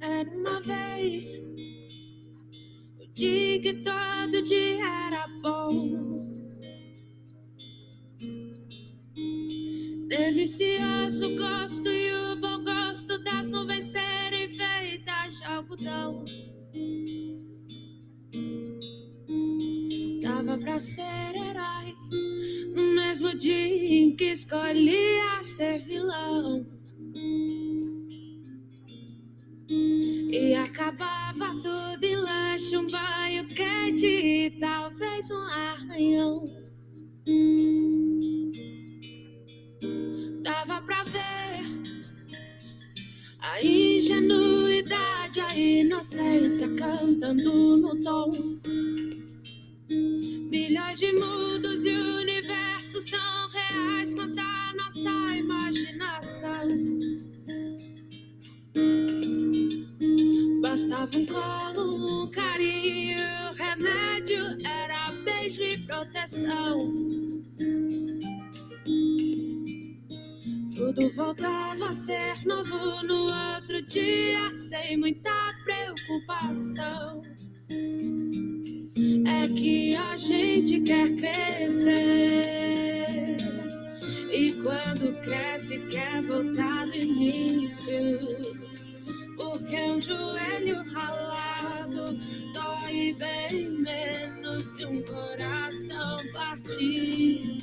Era uma vez o dia que todo dia era bom. Delicioso gosto e o bom gosto das nuvens serem feitas de algodão. Dava pra ser herói no mesmo dia em que escolhia ser vilão. E acabava tudo em lanche, um banho quente e talvez um arranhão. Dava pra ver a ingenuidade, a inocência cantando no tom. Mundos e universos tão reais quanto a nossa imaginação. Bastava um colo, um carinho, remédio era beijo e proteção. Tudo voltava a ser novo no outro dia, sem muita preocupação. É que a gente quer crescer. E quando cresce, quer voltar do início. Porque um joelho ralado dói bem menos que um coração partido.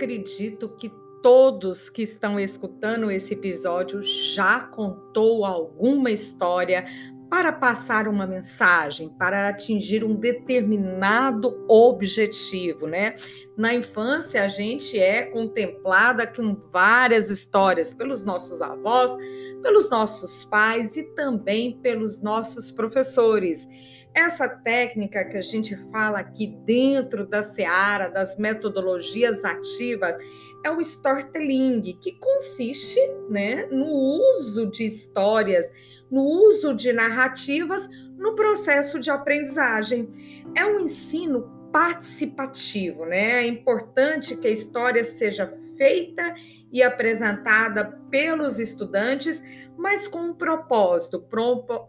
Acredito que todos que estão escutando esse episódio já contou alguma história para passar uma mensagem, para atingir um determinado objetivo, né? Na infância, a gente é contemplada com várias histórias pelos nossos avós, pelos nossos pais e também pelos nossos professores. Essa técnica que a gente fala aqui dentro da seara das metodologias ativas é o storytelling, que consiste né, no uso de histórias, no uso de narrativas no processo de aprendizagem. É um ensino participativo, né? É importante que a história seja feita e apresentada pelos estudantes, mas com um propósito,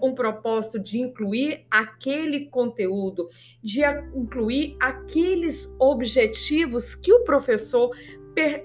um propósito de incluir aquele conteúdo, de incluir aqueles objetivos que o professor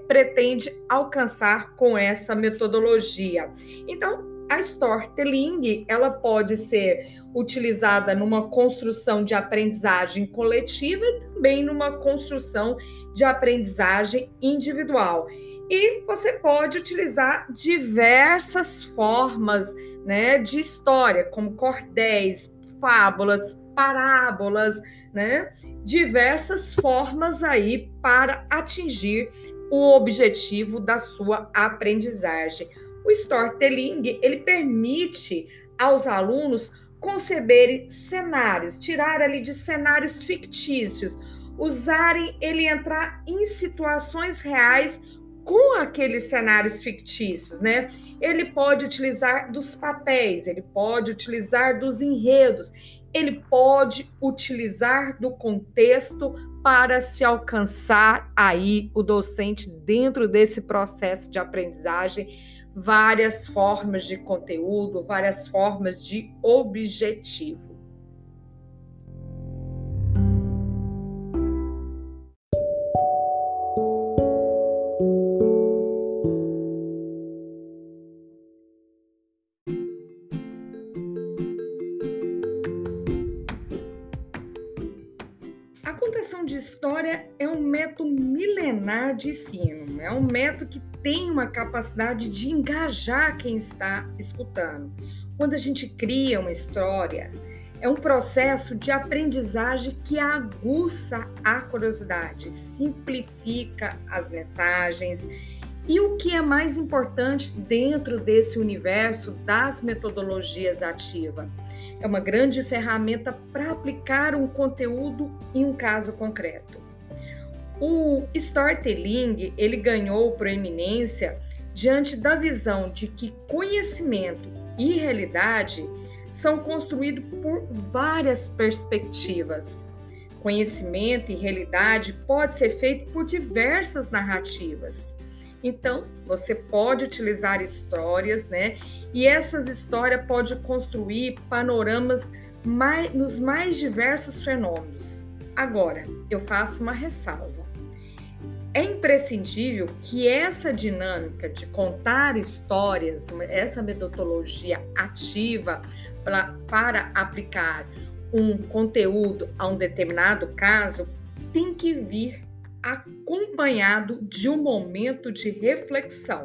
pretende alcançar com essa metodologia. Então, a storytelling, ela pode ser utilizada numa construção de aprendizagem coletiva e também numa construção de aprendizagem individual. E você pode utilizar diversas formas né, de história, como cordéis, fábulas, parábolas, né? Diversas formas aí para atingir o objetivo da sua aprendizagem. O storytelling, ele permite aos alunos conceberem cenários, tirar ali de cenários fictícios, usarem ele entrar em situações reais com aqueles cenários fictícios, né? Ele pode utilizar dos papéis, ele pode utilizar dos enredos, ele pode utilizar do contexto para se alcançar aí o docente dentro desse processo de aprendizagem várias formas de conteúdo, várias formas de objetivo. Contação de história é um método milenar de ensino, é um método que tem uma capacidade de engajar quem está escutando. Quando a gente cria uma história, é um processo de aprendizagem que aguça a curiosidade, simplifica as mensagens. E o que é mais importante dentro desse universo das metodologias ativas? É uma grande ferramenta para aplicar um conteúdo em um caso concreto. O storytelling, ele ganhou proeminência diante da visão de que conhecimento e realidade são construídos por várias perspectivas. Conhecimento e realidade pode ser feito por diversas narrativas. Então, você pode utilizar histórias, né? E essas histórias podem construir panoramas mais, nos mais diversos fenômenos. Agora, eu faço uma ressalva. É imprescindível que essa dinâmica de contar histórias, essa metodologia ativa pra, para aplicar um conteúdo a um determinado caso, tem que vir acompanhado de um momento de reflexão.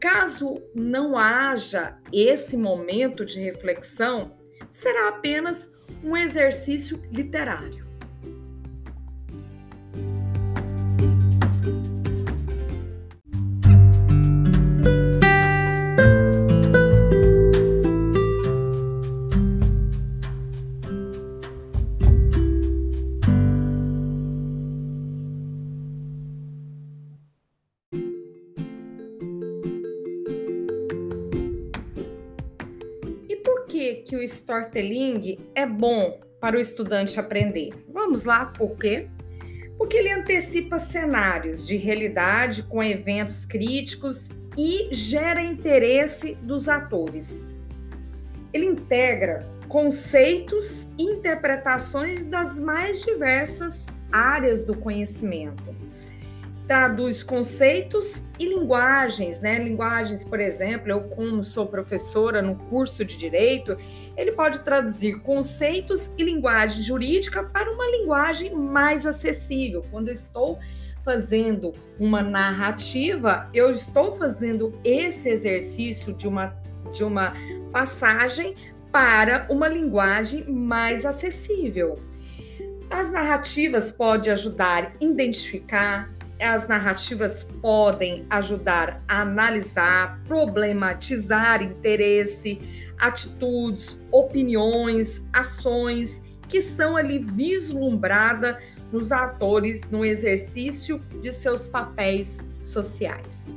Caso não haja esse momento de reflexão, será apenas um exercício literário. O storytelling é bom para o estudante aprender? Vamos lá, por quê? Porque ele antecipa cenários de realidade com eventos críticos e gera interesse dos atores. Ele integra conceitos e interpretações das mais diversas áreas do conhecimento traduz conceitos e linguagens, né? Linguagens, por exemplo, eu como sou professora no curso de direito, ele pode traduzir conceitos e linguagem jurídica para uma linguagem mais acessível. Quando eu estou fazendo uma narrativa, eu estou fazendo esse exercício de uma de uma passagem para uma linguagem mais acessível. As narrativas podem ajudar a identificar, as narrativas podem ajudar a analisar, problematizar interesse, atitudes, opiniões, ações que são ali vislumbradas nos atores no exercício de seus papéis sociais.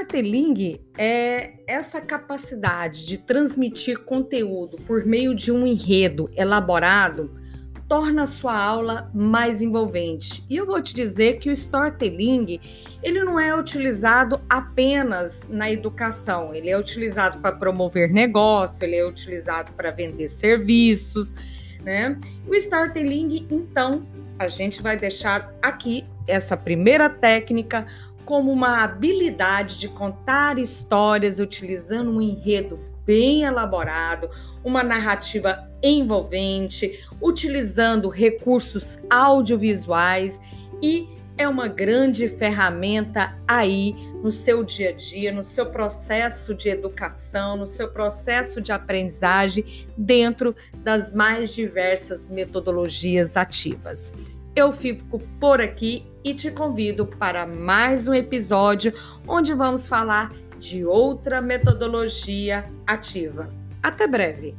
Storytelling é essa capacidade de transmitir conteúdo por meio de um enredo elaborado torna a sua aula mais envolvente. E eu vou te dizer que o storytelling, ele não é utilizado apenas na educação, ele é utilizado para promover negócio, ele é utilizado para vender serviços, né? O storytelling, então, a gente vai deixar aqui essa primeira técnica como uma habilidade de contar histórias utilizando um enredo bem elaborado, uma narrativa envolvente, utilizando recursos audiovisuais e é uma grande ferramenta aí no seu dia a dia, no seu processo de educação, no seu processo de aprendizagem dentro das mais diversas metodologias ativas. Eu fico por aqui e te convido para mais um episódio onde vamos falar de outra metodologia ativa. Até breve!